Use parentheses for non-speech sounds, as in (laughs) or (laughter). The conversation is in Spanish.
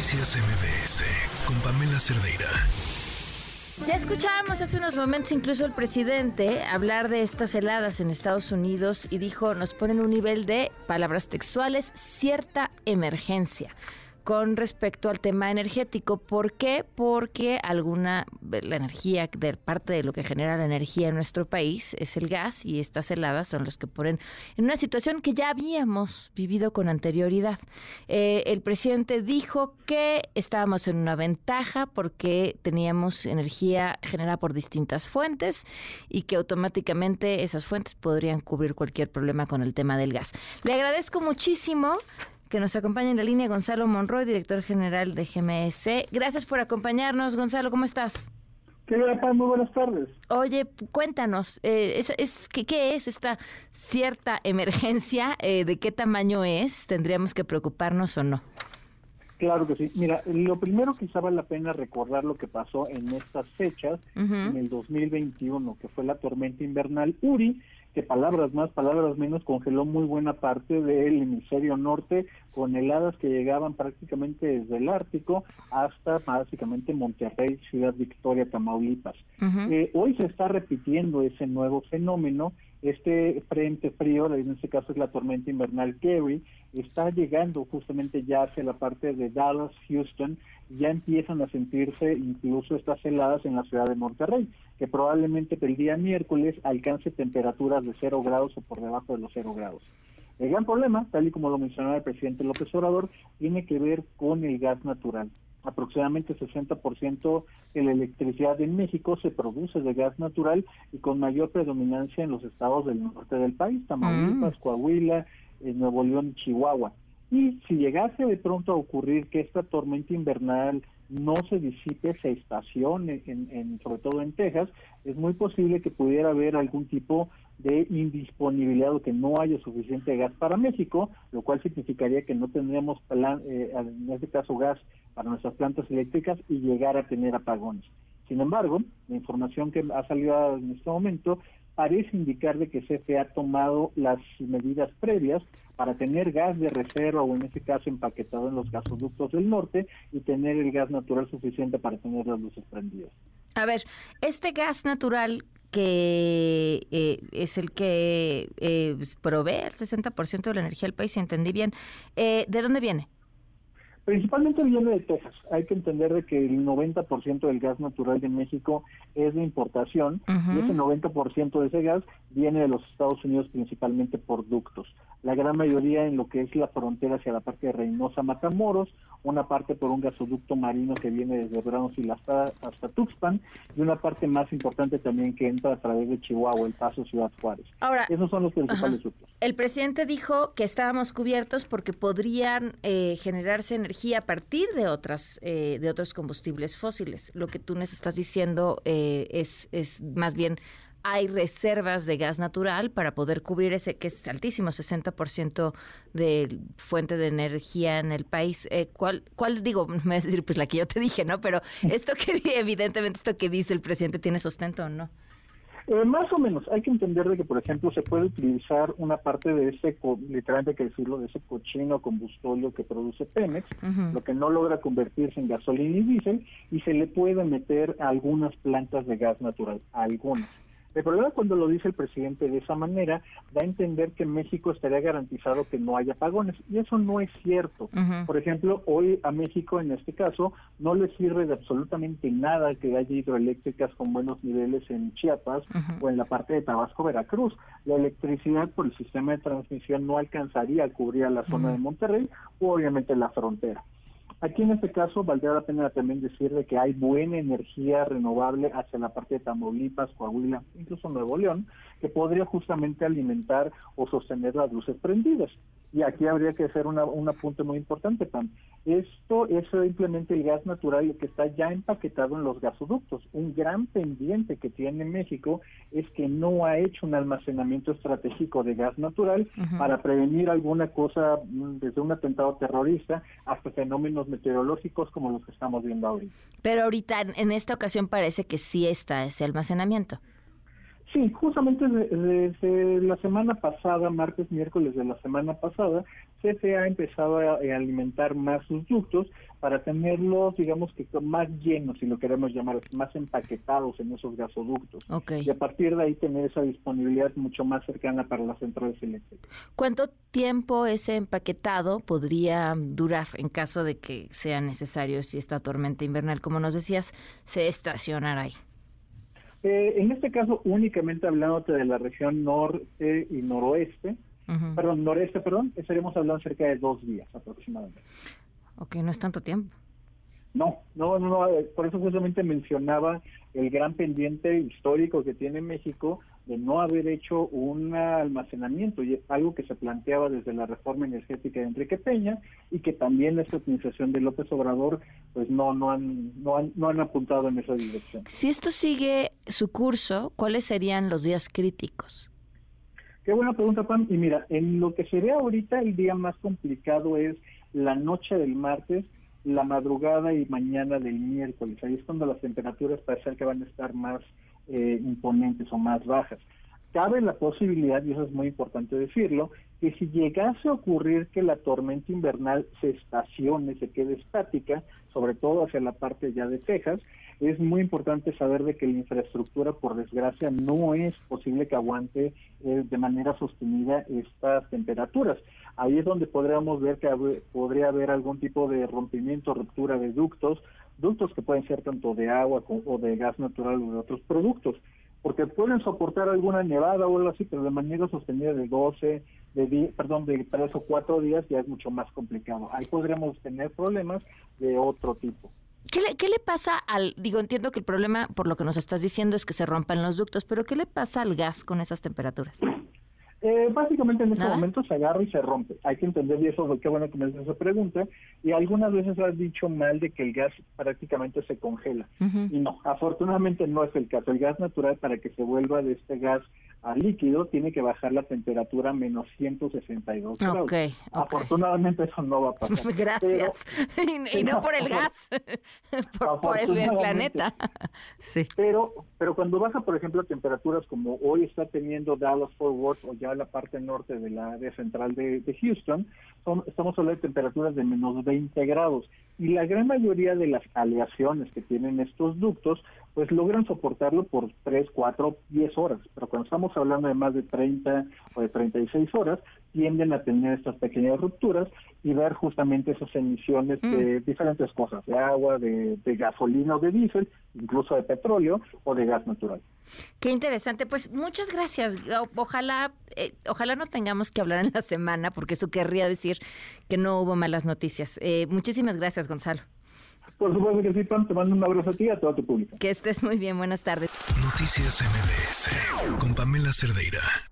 Noticias MBS con Pamela Cerdeira. Ya escuchábamos hace unos momentos incluso el presidente hablar de estas heladas en Estados Unidos y dijo, nos ponen un nivel de palabras textuales, cierta emergencia con respecto al tema energético. ¿Por qué? Porque alguna, la energía, de parte de lo que genera la energía en nuestro país es el gas y estas heladas son los que ponen en una situación que ya habíamos vivido con anterioridad. Eh, el presidente dijo que estábamos en una ventaja porque teníamos energía generada por distintas fuentes y que automáticamente esas fuentes podrían cubrir cualquier problema con el tema del gas. Le agradezco muchísimo que nos acompaña en la línea Gonzalo Monroy, director general de GMS. Gracias por acompañarnos, Gonzalo, ¿cómo estás? ¿Qué tal? Muy buenas tardes. Oye, cuéntanos, eh, es, ¿qué, es esta cierta emergencia? Eh, ¿De qué tamaño es? ¿Tendríamos que preocuparnos o no? Claro que sí. Mira, lo primero quizá vale la pena recordar lo que pasó en estas fechas, en el 2021, que fue la tormenta invernal Uri, que palabras más, palabras menos, congeló muy buena parte del hemisferio norte con heladas que llegaban prácticamente desde el Ártico hasta básicamente Monterrey, Ciudad Victoria, Tamaulipas. Eh, hoy se está repitiendo ese nuevo fenómeno. Este frente frío, en este caso es la tormenta invernal Kerry, está llegando justamente ya hacia la parte de Dallas, Houston, ya empiezan a sentirse incluso estas heladas en la ciudad de Monterrey, que probablemente el día miércoles alcance temperaturas de cero grados o por debajo de los cero grados. El gran problema, tal y como lo mencionaba el presidente López Obrador, tiene que ver con el gas natural. Aproximadamente 60% de la electricidad en México se produce de gas natural y con mayor predominancia en los estados del norte del país, Tamaulipas, mm. Coahuila, en Nuevo León y Chihuahua. Y si llegase de pronto a ocurrir que esta tormenta invernal no se disipe, se estacione, en, sobre todo en Texas, es muy posible que pudiera haber algún tipo de indisponibilidad o que no haya suficiente gas para México, lo cual significaría que no tendríamos, eh, en este caso, gas para nuestras plantas eléctricas y llegar a tener apagones. Sin embargo, la información que ha salido en este momento parece indicar de que CFE ha tomado las medidas previas para tener gas de reserva o en este caso empaquetado en los gasoductos del norte y tener el gas natural suficiente para tener las luces prendidas. A ver, este gas natural que eh, es el que eh, provee el 60% de la energía del país, si entendí bien, eh, ¿de dónde viene? Principalmente viene de Texas. Hay que entender de que el 90% del gas natural de México es de importación y ese 90% de ese gas viene de los Estados Unidos principalmente por ductos. La gran mayoría en lo que es la frontera hacia la parte de Reynosa, Matamoros, una parte por un gasoducto marino que viene desde Brownsville hasta, hasta Tuxpan y una parte más importante también que entra a través de Chihuahua, El Paso, Ciudad Juárez. Ahora, esos son los principales ductos. El presidente dijo que estábamos cubiertos porque podrían eh, generarse energía a partir de otras eh, de otros combustibles fósiles. Lo que tú nos estás diciendo eh, es, es más bien hay reservas de gas natural para poder cubrir ese que es altísimo, 60% de fuente de energía en el país. Eh, ¿cuál, ¿Cuál digo? (laughs) Me vas a decir, pues la que yo te dije, ¿no? Pero (laughs) esto que evidentemente esto que dice el presidente tiene sustento o no. Eh, más o menos, hay que entender de que, por ejemplo, se puede utilizar una parte de ese, literalmente hay que decirlo, de ese cochino combustóleo que produce Pemex, lo que no logra convertirse en gasolina y diésel, y se le puede meter a algunas plantas de gas natural, a algunas. El problema cuando lo dice el presidente de esa manera da a entender que México estaría garantizado que no haya apagones y eso no es cierto. Por ejemplo, hoy a México en este caso no le sirve de absolutamente nada que haya hidroeléctricas con buenos niveles en Chiapas o en la parte de Tabasco, Veracruz. La electricidad por el sistema de transmisión no alcanzaría a cubrir a la zona de Monterrey o obviamente la frontera. Aquí en este caso valdría la pena también decir de que hay buena energía renovable hacia la parte de Tamaulipas, Coahuila, incluso Nuevo León, que podría justamente alimentar o sostener las luces prendidas. Y aquí habría que hacer una, un apunte muy importante, Pam. Esto es simplemente el gas natural que está ya empaquetado en los gasoductos. Un gran pendiente que tiene México es que no ha hecho un almacenamiento estratégico de gas natural para prevenir alguna cosa, mm, desde un atentado terrorista hasta fenómenos meteorológicos como los que estamos viendo ahorita. Pero ahorita, en esta ocasión, parece que sí está ese almacenamiento. Sí, justamente desde, la semana pasada, martes, miércoles de la semana pasada, CFE ha empezado a, alimentar más sus ductos para tenerlos, digamos que más llenos, si lo queremos llamar, más empaquetados en esos gasoductos. Y a partir de ahí tener esa disponibilidad mucho más cercana para las centrales eléctricas. ¿Cuánto tiempo ese empaquetado podría durar en caso de que sea necesario si esta tormenta invernal, como nos decías, se estacionara ahí? Eh, en este caso, únicamente hablando de la región norte y noroeste, perdón, noreste, perdón, estaríamos hablando cerca de dos días aproximadamente. Ok, no es tanto tiempo. No, no, no, eh, por eso justamente mencionaba el gran pendiente histórico que tiene México de no haber hecho un almacenamiento, y algo que se planteaba desde la reforma energética de Enrique Peña y que también esta administración de López Obrador pues no no han, no han no han apuntado en esa dirección. Si esto sigue su curso, ¿cuáles serían los días críticos? Qué buena pregunta, Pam. Y mira, en lo que se ve ahorita, el día más complicado es la noche del martes, la madrugada y mañana del miércoles. Ahí es cuando las temperaturas parece que van a estar más eh, imponentes o más bajas. Cabe la posibilidad, y eso es muy importante decirlo, que si llegase a ocurrir que la tormenta invernal se estacione, se quede estática, sobre todo hacia la parte ya de Texas, es muy importante saber de que la infraestructura, por desgracia, no es posible que aguante eh, de manera sostenida estas temperaturas. Ahí es donde podríamos ver que podría haber algún tipo de rompimiento, ruptura de ductos, ductos que pueden ser tanto de agua o de gas natural o de otros productos, porque pueden soportar alguna nevada o algo así, pero de manera sostenida de 12, de perdón, de 3 o 4 días ya es mucho más complicado. Ahí podríamos tener problemas de otro tipo. ¿Qué le, ¿Qué le pasa al, digo, entiendo que el problema, por lo que nos estás diciendo, es que se rompan los ductos, pero ¿qué le pasa al gas con esas temperaturas? Eh, básicamente en este momento se agarra y se rompe. Hay que entender y eso, qué bueno que me haces esa pregunta. Y algunas veces has dicho mal de que el gas prácticamente se congela. Y no, afortunadamente no es el caso. El gas natural para que se vuelva de este gas a líquido tiene que bajar la temperatura a menos 162 grados. Okay, Afortunadamente eso no va a pasar. (laughs) Gracias. y, no (laughs) por el gas, (laughs) por, el planeta. sí. Pero, pero cuando baja, por ejemplo, a temperaturas como hoy está teniendo Dallas Fort Worth o ya la parte norte de la área central de, Houston, estamos hablando de temperaturas de menos 20 grados. Y la gran mayoría de las aleaciones que tienen estos ductos pues logran soportarlo por 3, 4, 10 horas, pero cuando estamos hablando de más de 30 o de 36 horas, tienden a tener estas pequeñas rupturas y ver justamente esas emisiones de mm. diferentes cosas, de agua, de, gasolina o de diésel, incluso de petróleo o de gas natural. Qué interesante, pues muchas gracias. Ojalá, eh, ojalá no tengamos que hablar en la semana, porque eso querría decir que no hubo malas noticias. Eh, muchísimas gracias, Gonzalo. Por supuesto que sí, Pam. Te mando un abrazo a ti y a todo tu público. Que estés muy bien. Buenas tardes. Noticias MBS con Pamela Cerdeira.